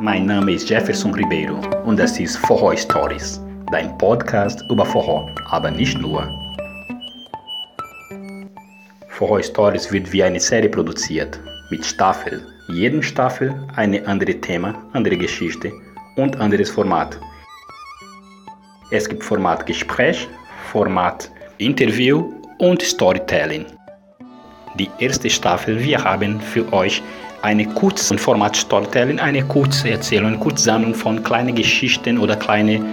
Mein Name ist Jefferson Ribeiro und das ist Forró Stories, dein Podcast über Forró, aber nicht nur. Forró Stories wird wie eine Serie produziert, mit Staffel. Jeden Staffel eine andere Thema, andere Geschichte und anderes Format. Es gibt Format Gespräch, Format Interview und Storytelling. Die erste Staffel, wir haben für euch eine kurze Format Storytelling, eine kurze Erzählung, eine Kurzsammlung von kleinen Geschichten oder kleine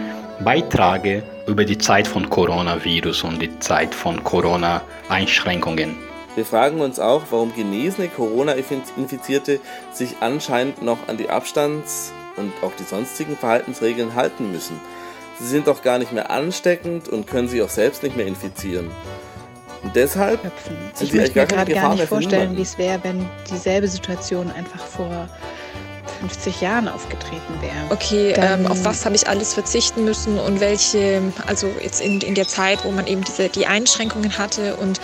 Beiträge über die Zeit von Coronavirus und die Zeit von Corona-Einschränkungen. Wir fragen uns auch, warum genesene Corona-Infizierte sich anscheinend noch an die Abstands- und auch die sonstigen Verhaltensregeln halten müssen. Sie sind doch gar nicht mehr ansteckend und können sich auch selbst nicht mehr infizieren. Und deshalb Köpfen. sind Ich sie möchte eigentlich mir gar keine gerade Gefahr gar nicht vorstellen, wie es wäre, wenn dieselbe Situation einfach vor 50 Jahren aufgetreten wäre. okay, ähm, auf was habe ich alles verzichten müssen und welche, also jetzt in, in der Zeit, wo man eben diese, die Einschränkungen hatte und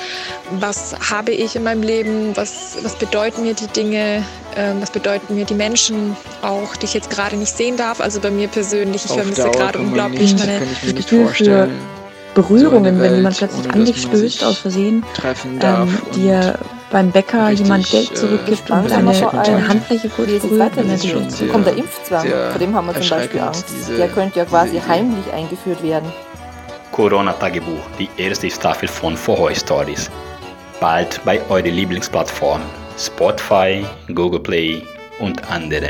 was habe ich in meinem Leben, was, was bedeuten mir die Dinge, ähm, was bedeuten mir die Menschen auch, die ich jetzt gerade nicht sehen darf. Also bei mir persönlich, ich Auf vermisse Dauer gerade unglaublich meine kann ich mir das nicht Gefühl für. Berührungen, so eine wenn jemand Welt, plötzlich an dich man stößt aus Versehen, treffen darf ähm, dir beim Bäcker richtig, jemand Geld äh, zurückgibt spannend und deine, deine Handfläche kurz berührt, wenn er Dann kommt der. Impfzwang, vor dem haben wir zum Beispiel Angst. diese- der könnte ja quasi heimlich eingeführt werden. Corona-Tagebuch, die erste Staffel von Forró Stories. Bald bei eurer Lieblingsplattform Spotify, Google Play und andere.